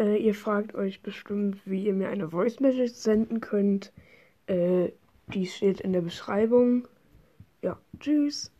Äh, ihr fragt euch bestimmt, wie ihr mir eine Voice Message senden könnt. Äh, die steht in der Beschreibung. Ja, tschüss.